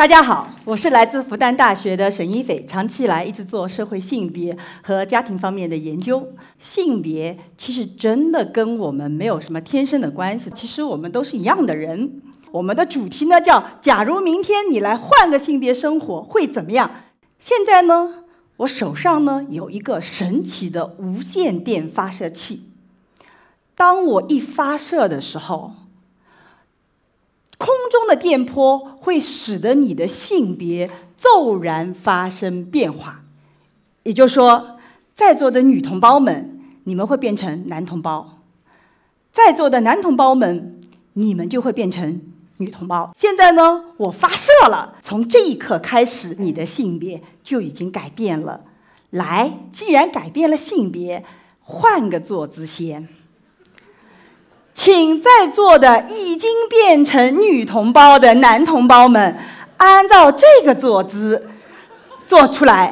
大家好，我是来自复旦大学的沈一斐，长期以来一直做社会性别和家庭方面的研究。性别其实真的跟我们没有什么天生的关系，其实我们都是一样的人。我们的主题呢叫“假如明天你来换个性别生活会怎么样”。现在呢，我手上呢有一个神奇的无线电发射器，当我一发射的时候。空中的电波会使得你的性别骤然发生变化，也就是说，在座的女同胞们，你们会变成男同胞；在座的男同胞们，你们就会变成女同胞。现在呢，我发射了，从这一刻开始，你的性别就已经改变了。来，既然改变了性别，换个坐姿先。请在座的已经变成女同胞的男同胞们，按照这个坐姿做出来；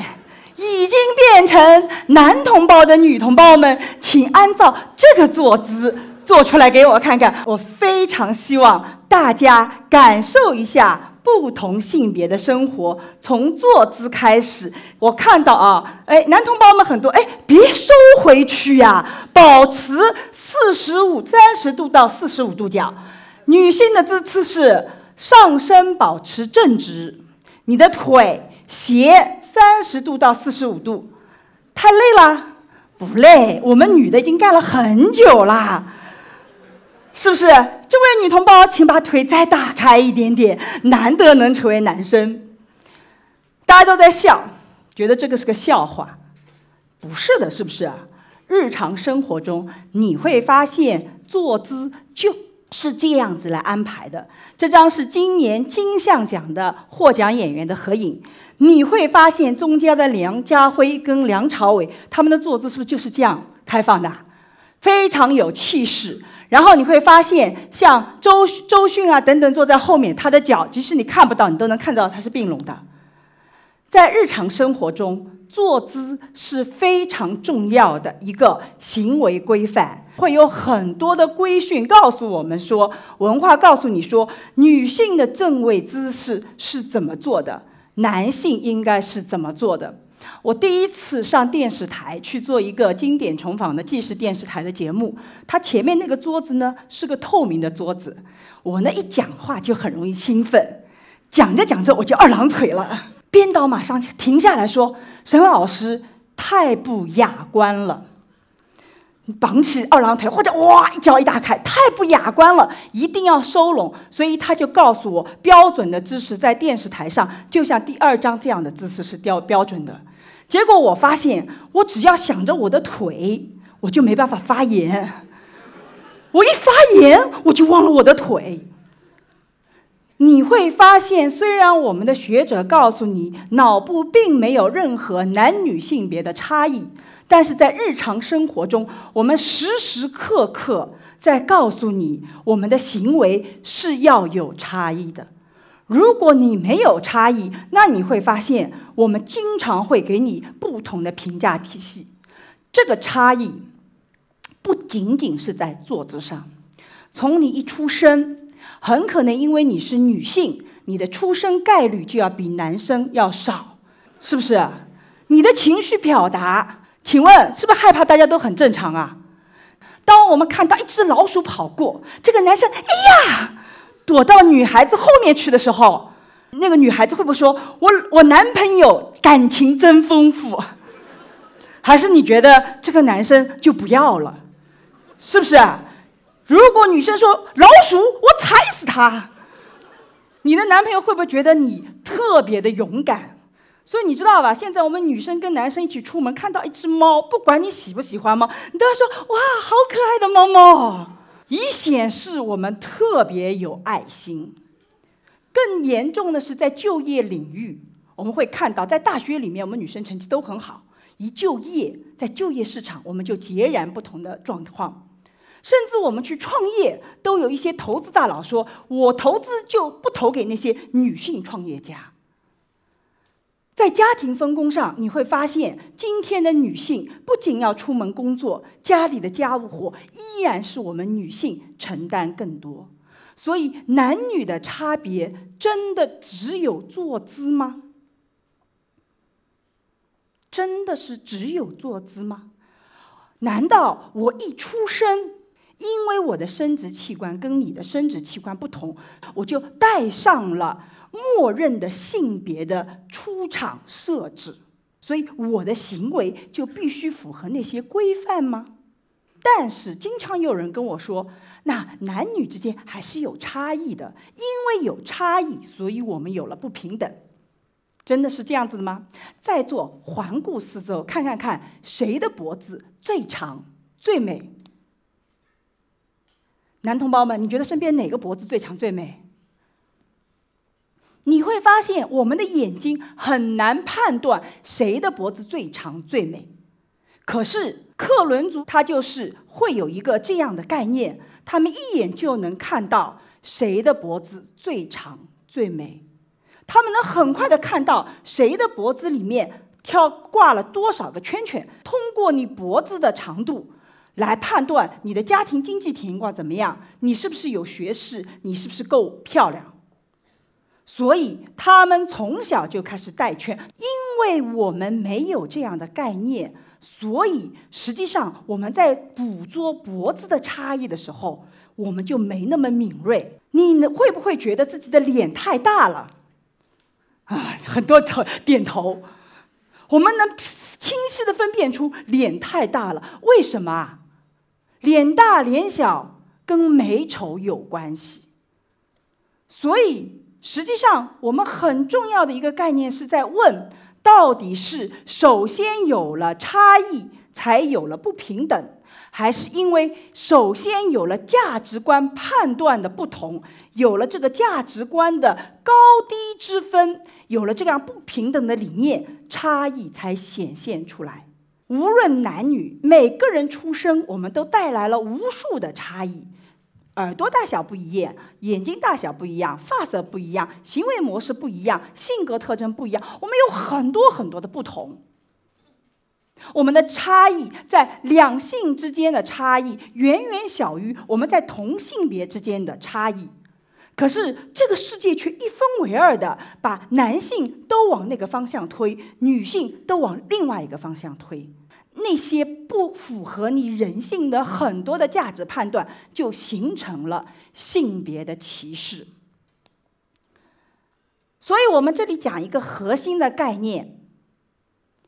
已经变成男同胞的女同胞们，请按照这个坐姿做出来给我看看。我非常希望大家感受一下。不同性别的生活，从坐姿开始。我看到啊，哎，男同胞们很多，哎，别收回去呀，保持四十五、三十度到四十五度角。女性的姿势是上身保持正直，你的腿斜三十度到四十五度。太累了？不累，我们女的已经干了很久啦。是不是？这位女同胞，请把腿再打开一点点，难得能成为男生。大家都在笑，觉得这个是个笑话。不是的，是不是？日常生活中你会发现，坐姿就是这样子来安排的。这张是今年金像奖的获奖演员的合影，你会发现中间的梁家辉跟梁朝伟他们的坐姿是不是就是这样开放的？非常有气势。然后你会发现，像周周迅啊等等坐在后面，他的脚即使你看不到，你都能看到他是并拢的。在日常生活中，坐姿是非常重要的一个行为规范，会有很多的规训告诉我们说，文化告诉你说，女性的正位姿势是怎么做的，男性应该是怎么做的。我第一次上电视台去做一个经典重访的纪实电视台的节目，它前面那个桌子呢是个透明的桌子，我呢一讲话就很容易兴奋，讲着讲着我就二郎腿了，编导马上停下来说：“沈老师太不雅观了，你绑起二郎腿或者哇一脚一打开，太不雅观了，一定要收拢。”所以他就告诉我，标准的姿势在电视台上就像第二张这样的姿势是标标准的。结果我发现，我只要想着我的腿，我就没办法发言。我一发言，我就忘了我的腿。你会发现，虽然我们的学者告诉你，脑部并没有任何男女性别的差异，但是在日常生活中，我们时时刻刻在告诉你，我们的行为是要有差异的。如果你没有差异，那你会发现，我们经常会给你不同的评价体系。这个差异不仅仅是在坐姿上，从你一出生，很可能因为你是女性，你的出生概率就要比男生要少，是不是？你的情绪表达，请问是不是害怕？大家都很正常啊。当我们看到一只老鼠跑过，这个男生，哎呀！躲到女孩子后面去的时候，那个女孩子会不会说：“我我男朋友感情真丰富？”还是你觉得这个男生就不要了？是不是？如果女生说老鼠，我踩死他，你的男朋友会不会觉得你特别的勇敢？所以你知道吧？现在我们女生跟男生一起出门，看到一只猫，不管你喜不喜欢猫，你都要说：“哇，好可爱的猫猫。”以显示我们特别有爱心。更严重的是在就业领域，我们会看到，在大学里面，我们女生成绩都很好，一就业，在就业市场，我们就截然不同的状况。甚至我们去创业，都有一些投资大佬说：“我投资就不投给那些女性创业家。”在家庭分工上，你会发现，今天的女性不仅要出门工作，家里的家务活依然是我们女性承担更多。所以男女的差别真的只有坐姿吗？真的是只有坐姿吗？难道我一出生，因为我的生殖器官跟你的生殖器官不同，我就带上了默认的性别的出厂设置？所以我的行为就必须符合那些规范吗？但是经常有人跟我说，那男女之间还是有差异的，因为有差异，所以我们有了不平等。真的是这样子的吗？在座环顾四周，看看看谁的脖子最长最美？男同胞们，你觉得身边哪个脖子最长最美？你会发现，我们的眼睛很难判断谁的脖子最长最美。可是克伦族他就是会有一个这样的概念，他们一眼就能看到谁的脖子最长最美。他们能很快的看到谁的脖子里面挑挂了多少个圈圈，通过你脖子的长度来判断你的家庭经济情况怎么样，你是不是有学识，你是不是够漂亮。所以他们从小就开始戴圈，因为我们没有这样的概念，所以实际上我们在捕捉脖子的差异的时候，我们就没那么敏锐。你会不会觉得自己的脸太大了？啊，很多头点头，我们能清晰的分辨出脸太大了。为什么啊？脸大脸小跟美丑有关系。所以实际上，我们很重要的一个概念是在问：到底是首先有了差异，才有了不平等？还是因为首先有了价值观判断的不同，有了这个价值观的高低之分，有了这样不平等的理念，差异才显现出来。无论男女，每个人出生，我们都带来了无数的差异。耳朵大小不一样，眼睛大小不一样，发色不一样，行为模式不一样，性格特征不一样，我们有很多很多的不同。我们的差异在两性之间的差异远远小于我们在同性别之间的差异，可是这个世界却一分为二的把男性都往那个方向推，女性都往另外一个方向推。那些不符合你人性的很多的价值判断，就形成了性别的歧视。所以我们这里讲一个核心的概念。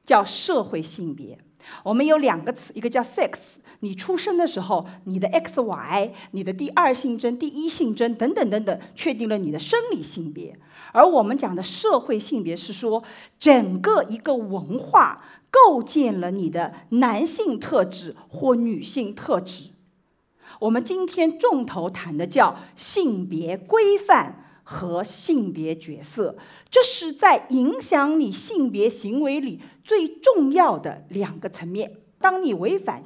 叫社会性别，我们有两个词，一个叫 sex，你出生的时候，你的 X Y，你的第二性征、第一性征等等等等，确定了你的生理性别。而我们讲的社会性别是说，整个一个文化构建了你的男性特质或女性特质。我们今天重头谈的叫性别规范。和性别角色，这是在影响你性别行为里最重要的两个层面。当你违反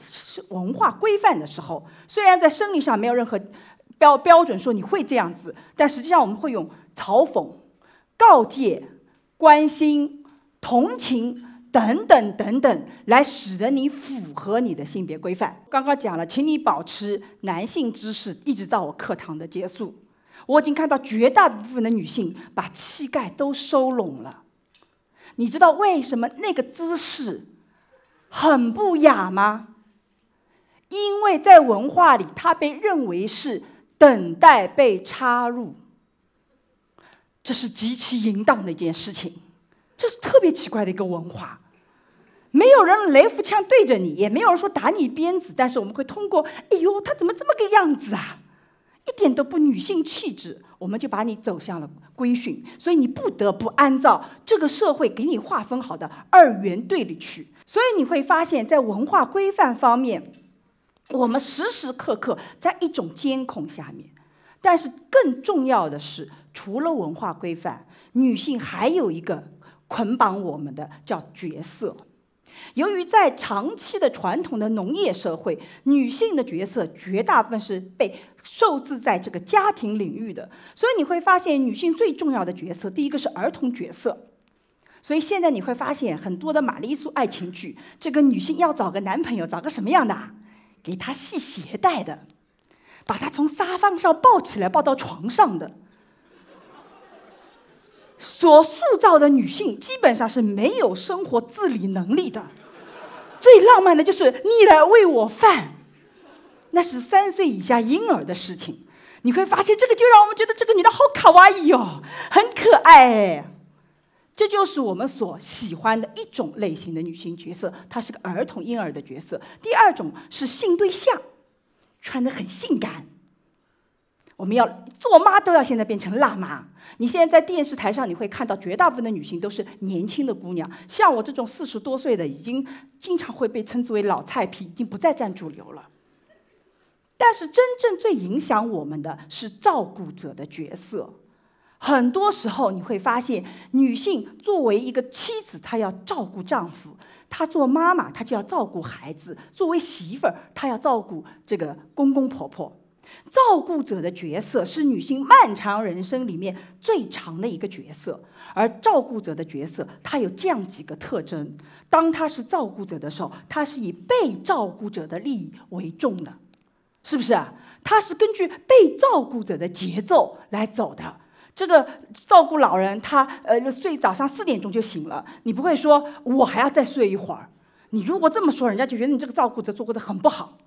文化规范的时候，虽然在生理上没有任何标标准说你会这样子，但实际上我们会用嘲讽、告诫、关心、同情等等等等，来使得你符合你的性别规范。刚刚讲了，请你保持男性姿势，一直到我课堂的结束。我已经看到绝大部分的女性把膝盖都收拢了，你知道为什么那个姿势很不雅吗？因为在文化里，它被认为是等待被插入，这是极其淫荡的一件事情，这是特别奇怪的一个文化。没有人雷福枪对着你，也没有人说打你鞭子，但是我们会通过，哎呦，他怎么这么个样子啊？一点都不女性气质，我们就把你走向了规训，所以你不得不按照这个社会给你划分好的二元对立去。所以你会发现在文化规范方面，我们时时刻刻在一种监控下面。但是更重要的是，除了文化规范，女性还有一个捆绑我们的叫角色。由于在长期的传统的农业社会，女性的角色绝大部分是被受制在这个家庭领域的，所以你会发现女性最重要的角色，第一个是儿童角色。所以现在你会发现很多的玛丽苏爱情剧，这个女性要找个男朋友，找个什么样的？给她系鞋带的。把她从沙发上抱起来抱到床上的。所塑造的女性基本上是没有生活自理能力的。最浪漫的就是你来喂我饭，那是三岁以下婴儿的事情。你会发现，这个就让我们觉得这个女的好卡哇伊哦，很可爱。这就是我们所喜欢的一种类型的女性角色，她是个儿童婴儿的角色。第二种是性对象，穿的很性感。我们要做妈都要现在变成辣妈。你现在在电视台上你会看到绝大部分的女性都是年轻的姑娘，像我这种四十多岁的，已经经常会被称之为老菜皮，已经不再占主流了。但是真正最影响我们的是照顾者的角色。很多时候你会发现，女性作为一个妻子，她要照顾丈夫；她做妈妈，她就要照顾孩子；作为媳妇儿，她要照顾这个公公婆婆。照顾者的角色是女性漫长人生里面最长的一个角色，而照顾者的角色，它有这样几个特征：当他是照顾者的时候，他是以被照顾者的利益为重的，是不是啊？他是根据被照顾者的节奏来走的。这个照顾老人，他呃睡早上四点钟就醒了，你不会说我还要再睡一会儿。你如果这么说，人家就觉得你这个照顾者做过的很不好。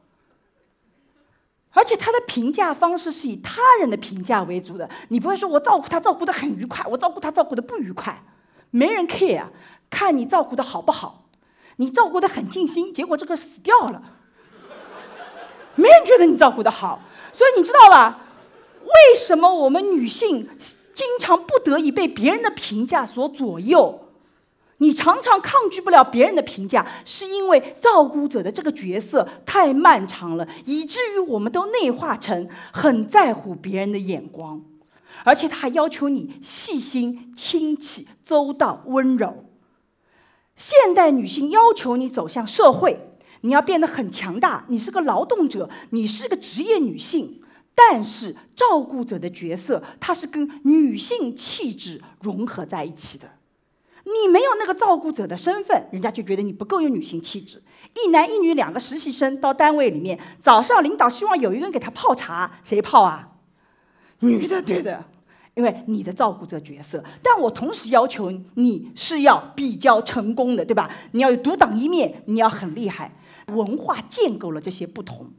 而且他的评价方式是以他人的评价为主的，你不会说我照顾他照顾的很愉快，我照顾他照顾的不愉快，没人 care，看你照顾的好不好。你照顾的很尽心，结果这个死掉了，没人觉得你照顾的好。所以你知道吧？为什么我们女性经常不得已被别人的评价所左右？你常常抗拒不了别人的评价，是因为照顾者的这个角色太漫长了，以至于我们都内化成很在乎别人的眼光，而且他还要求你细心、亲切、周到、温柔。现代女性要求你走向社会，你要变得很强大，你是个劳动者，你是个职业女性。但是照顾者的角色，它是跟女性气质融合在一起的。你没有那个照顾者的身份，人家就觉得你不够有女性气质。一男一女两个实习生到单位里面，早上领导希望有一个人给他泡茶，谁泡啊？女的，对的，因为你的照顾者角色。但我同时要求你是要比较成功的，对吧？你要有独当一面，你要很厉害。文化建构了这些不同。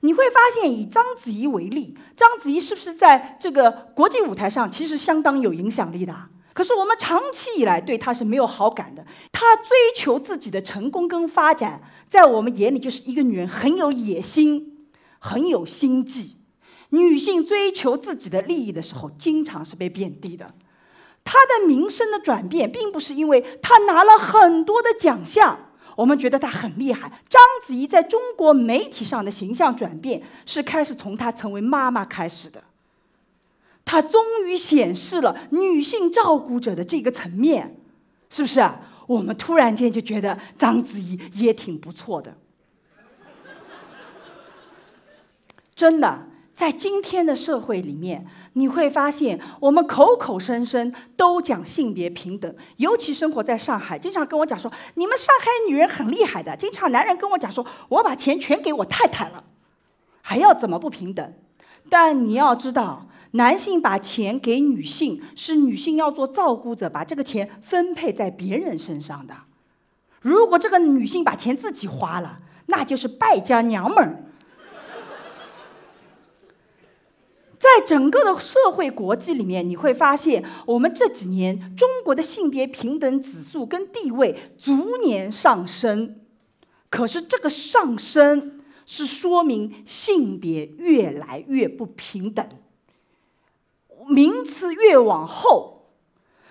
你会发现，以章子怡为例，章子怡是不是在这个国际舞台上其实相当有影响力的？可是我们长期以来对她是没有好感的。她追求自己的成功跟发展，在我们眼里就是一个女人很有野心、很有心计。女性追求自己的利益的时候，经常是被贬低的。她的名声的转变，并不是因为她拿了很多的奖项。我们觉得她很厉害。章子怡在中国媒体上的形象转变，是开始从她成为妈妈开始的。它终于显示了女性照顾者的这个层面，是不是啊？我们突然间就觉得章子怡也挺不错的。真的，在今天的社会里面，你会发现我们口口声声都讲性别平等，尤其生活在上海，经常跟我讲说你们上海女人很厉害的。经常男人跟我讲说，我把钱全给我太太了，还要怎么不平等？但你要知道。男性把钱给女性，是女性要做照顾者，把这个钱分配在别人身上的。如果这个女性把钱自己花了，那就是败家娘们儿。在整个的社会国际里面，你会发现，我们这几年中国的性别平等指数跟地位逐年上升。可是这个上升是说明性别越来越不平等。名次越往后，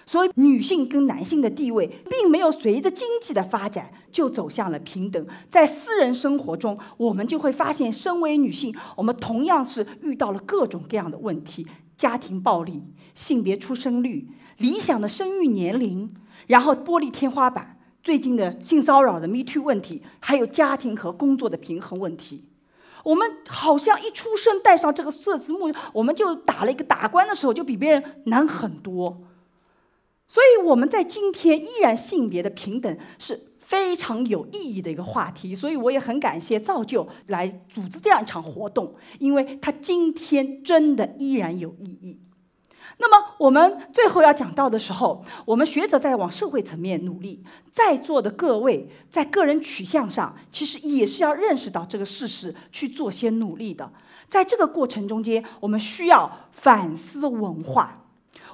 所以女性跟男性的地位并没有随着经济的发展就走向了平等。在私人生活中，我们就会发现，身为女性，我们同样是遇到了各种各样的问题：家庭暴力、性别出生率、理想的生育年龄，然后玻璃天花板，最近的性骚扰的 Me Too 问题，还有家庭和工作的平衡问题。我们好像一出生带上这个色字幕，我们就打了一个打官的时候就比别人难很多。所以我们在今天依然性别的平等是非常有意义的一个话题，所以我也很感谢造就来组织这样一场活动，因为它今天真的依然有意义。那么我们最后要讲到的时候，我们学者在往社会层面努力，在座的各位在个人取向上，其实也是要认识到这个事实，去做些努力的。在这个过程中间，我们需要反思文化。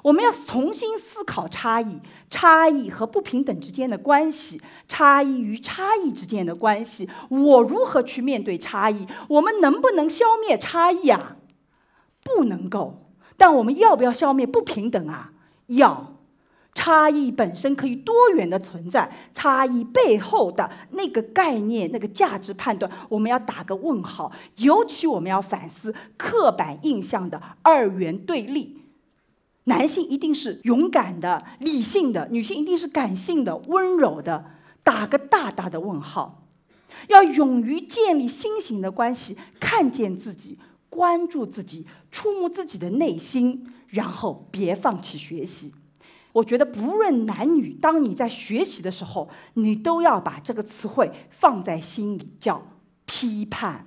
我们要重新思考差异、差异和不平等之间的关系，差异与差异之间的关系。我如何去面对差异？我们能不能消灭差异啊？不能够。但我们要不要消灭不平等啊？要。差异本身可以多元的存在，差异背后的那个概念、那个价值判断，我们要打个问号。尤其我们要反思刻板印象的二元对立。男性一定是勇敢的、理性的，女性一定是感性的、温柔的，打个大大的问号。要勇于建立新型的关系，看见自己，关注自己，触摸自己的内心，然后别放弃学习。我觉得不论男女，当你在学习的时候，你都要把这个词汇放在心里，叫批判。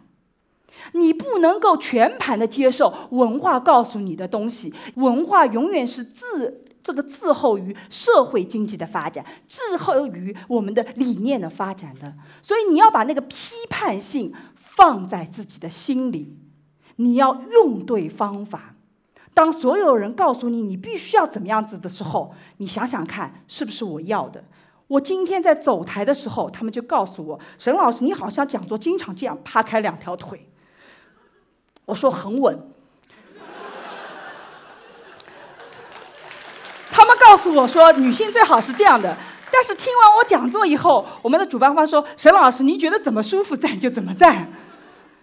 你不能够全盘的接受文化告诉你的东西，文化永远是滞这个滞后于社会经济的发展，滞后于我们的理念的发展的。所以你要把那个批判性放在自己的心里，你要用对方法。当所有人告诉你你必须要怎么样子的时候，你想想看是不是我要的？我今天在走台的时候，他们就告诉我，沈老师你好像讲座经常这样趴开两条腿。我说很稳，他们告诉我说女性最好是这样的，但是听完我讲座以后，我们的主办方说沈老师您觉得怎么舒服站就怎么站。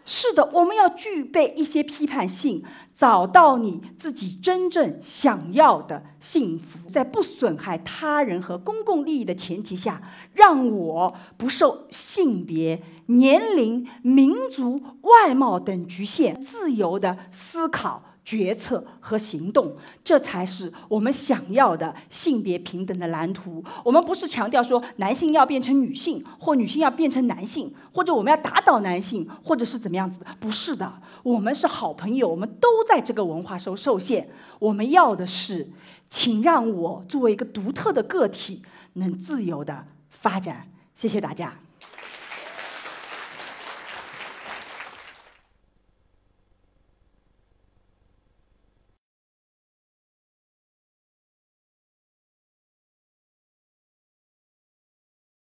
是的，我们要具备一些批判性，找到你自己真正想要的幸福，在不损害他人和公共利益的前提下，让我不受性别、年龄、民族、外貌等局限，自由的思考。决策和行动，这才是我们想要的性别平等的蓝图。我们不是强调说男性要变成女性，或女性要变成男性，或者我们要打倒男性，或者是怎么样子？不是的，我们是好朋友，我们都在这个文化受受限。我们要的是，请让我作为一个独特的个体，能自由的发展。谢谢大家。